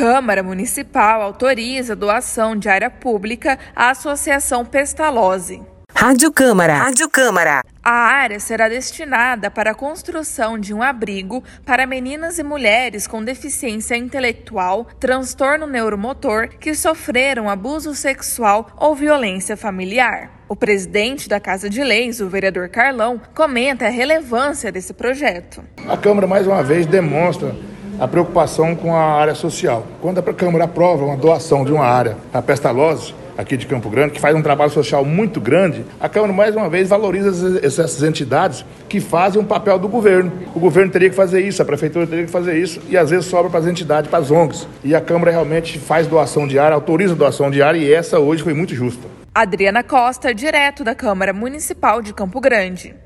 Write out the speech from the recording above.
Câmara Municipal autoriza doação de área pública à Associação Pestalozzi. Rádio Câmara. Rádio Câmara. A área será destinada para a construção de um abrigo para meninas e mulheres com deficiência intelectual, transtorno neuromotor que sofreram abuso sexual ou violência familiar. O presidente da Casa de Leis, o vereador Carlão, comenta a relevância desse projeto. A Câmara, mais uma vez, demonstra a preocupação com a área social. Quando a Câmara aprova uma doação de uma área para Pestalozzi, aqui de Campo Grande, que faz um trabalho social muito grande, a Câmara, mais uma vez, valoriza essas entidades que fazem um papel do governo. O governo teria que fazer isso, a prefeitura teria que fazer isso, e às vezes sobra para as entidades, para as ONGs. E a Câmara realmente faz doação diária, autoriza doação diária, e essa hoje foi muito justa. Adriana Costa, direto da Câmara Municipal de Campo Grande.